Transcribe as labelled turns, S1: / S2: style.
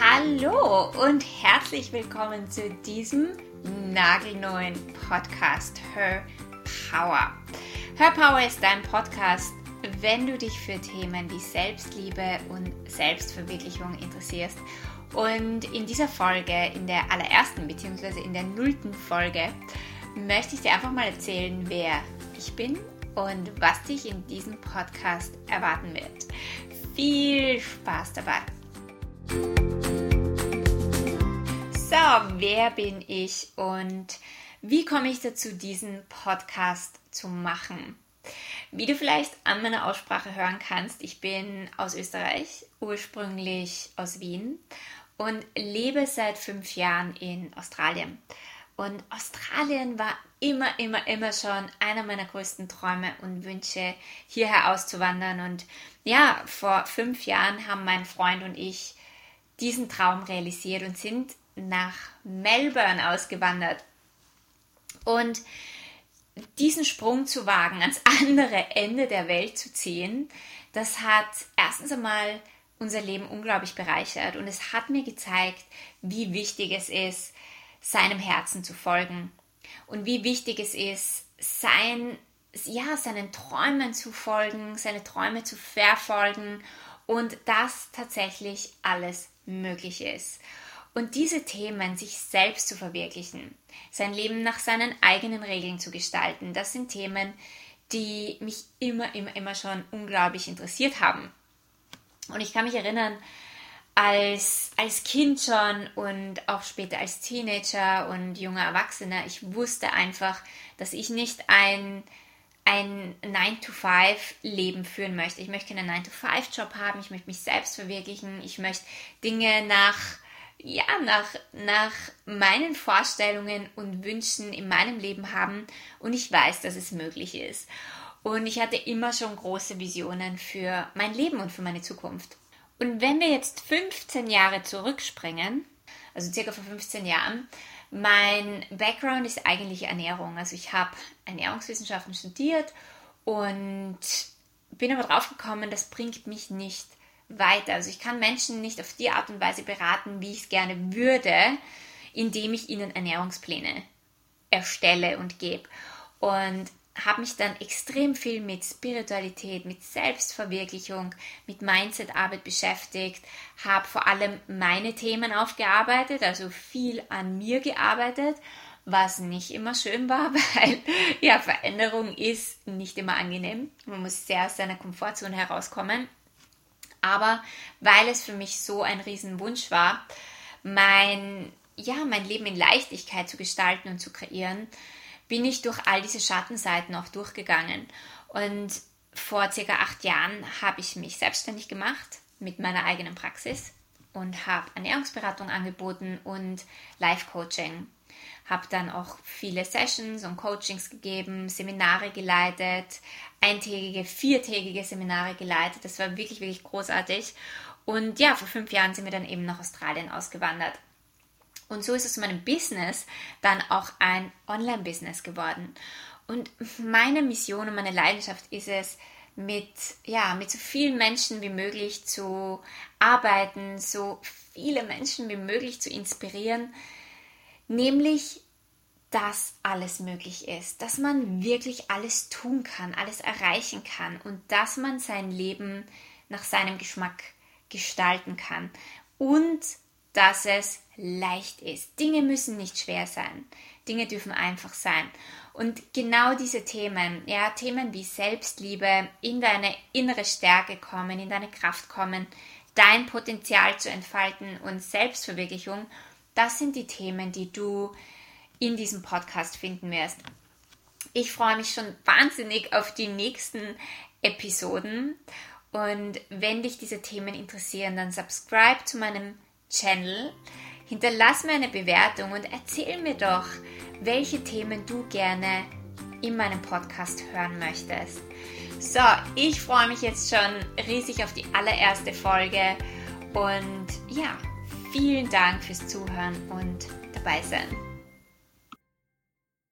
S1: Hallo und herzlich willkommen zu diesem nagelneuen Podcast Her Power. Her Power ist dein Podcast, wenn du dich für Themen wie Selbstliebe und Selbstverwirklichung interessierst. Und in dieser Folge, in der allerersten bzw. in der nullten Folge, möchte ich dir einfach mal erzählen, wer ich bin und was dich in diesem Podcast erwarten wird. Viel Spaß dabei! So, wer bin ich und wie komme ich dazu, diesen Podcast zu machen? Wie du vielleicht an meiner Aussprache hören kannst, ich bin aus Österreich, ursprünglich aus Wien und lebe seit fünf Jahren in Australien. Und Australien war immer, immer, immer schon einer meiner größten Träume und Wünsche, hierher auszuwandern. Und ja, vor fünf Jahren haben mein Freund und ich diesen Traum realisiert und sind nach Melbourne ausgewandert. Und diesen Sprung zu wagen, ans andere Ende der Welt zu ziehen, das hat erstens einmal unser Leben unglaublich bereichert und es hat mir gezeigt, wie wichtig es ist, seinem Herzen zu folgen und wie wichtig es ist, sein, ja, seinen Träumen zu folgen, seine Träume zu verfolgen und dass tatsächlich alles möglich ist. Und diese Themen, sich selbst zu verwirklichen, sein Leben nach seinen eigenen Regeln zu gestalten, das sind Themen, die mich immer, immer, immer schon unglaublich interessiert haben. Und ich kann mich erinnern, als, als Kind schon und auch später als Teenager und junger Erwachsener, ich wusste einfach, dass ich nicht ein, ein 9-to-5-Leben führen möchte. Ich möchte keinen 9-to-5-Job haben, ich möchte mich selbst verwirklichen, ich möchte Dinge nach ja, nach, nach meinen Vorstellungen und Wünschen in meinem Leben haben und ich weiß, dass es möglich ist. Und ich hatte immer schon große Visionen für mein Leben und für meine Zukunft. Und wenn wir jetzt 15 Jahre zurückspringen, also circa vor 15 Jahren, mein Background ist eigentlich Ernährung. Also ich habe Ernährungswissenschaften studiert und bin aber drauf gekommen, das bringt mich nicht weiter. Also ich kann Menschen nicht auf die Art und Weise beraten, wie ich es gerne würde, indem ich ihnen Ernährungspläne erstelle und gebe. Und habe mich dann extrem viel mit Spiritualität, mit Selbstverwirklichung, mit Mindset-Arbeit beschäftigt, habe vor allem meine Themen aufgearbeitet, also viel an mir gearbeitet, was nicht immer schön war, weil ja, Veränderung ist nicht immer angenehm. Man muss sehr aus seiner Komfortzone herauskommen aber weil es für mich so ein Riesenwunsch war, mein, ja, mein Leben in Leichtigkeit zu gestalten und zu kreieren, bin ich durch all diese Schattenseiten auch durchgegangen. Und vor circa acht Jahren habe ich mich selbstständig gemacht mit meiner eigenen Praxis und habe Ernährungsberatung angeboten und Life-Coaching habe dann auch viele Sessions und Coachings gegeben, Seminare geleitet, eintägige, viertägige Seminare geleitet. Das war wirklich, wirklich großartig. Und ja, vor fünf Jahren sind wir dann eben nach Australien ausgewandert. Und so ist es meinem Business dann auch ein Online-Business geworden. Und meine Mission und meine Leidenschaft ist es, mit, ja, mit so vielen Menschen wie möglich zu arbeiten, so viele Menschen wie möglich zu inspirieren, nämlich dass alles möglich ist, dass man wirklich alles tun kann, alles erreichen kann und dass man sein Leben nach seinem Geschmack gestalten kann und dass es leicht ist. Dinge müssen nicht schwer sein. Dinge dürfen einfach sein. Und genau diese Themen, ja, Themen wie Selbstliebe, in deine innere Stärke kommen, in deine Kraft kommen, dein Potenzial zu entfalten und Selbstverwirklichung, das sind die Themen, die du in diesem Podcast finden wirst. Ich freue mich schon wahnsinnig auf die nächsten Episoden. Und wenn dich diese Themen interessieren, dann subscribe zu meinem Channel, hinterlass mir eine Bewertung und erzähl mir doch, welche Themen du gerne in meinem Podcast hören möchtest. So, ich freue mich jetzt schon riesig auf die allererste Folge und ja, Vielen Dank fürs Zuhören und dabei sein.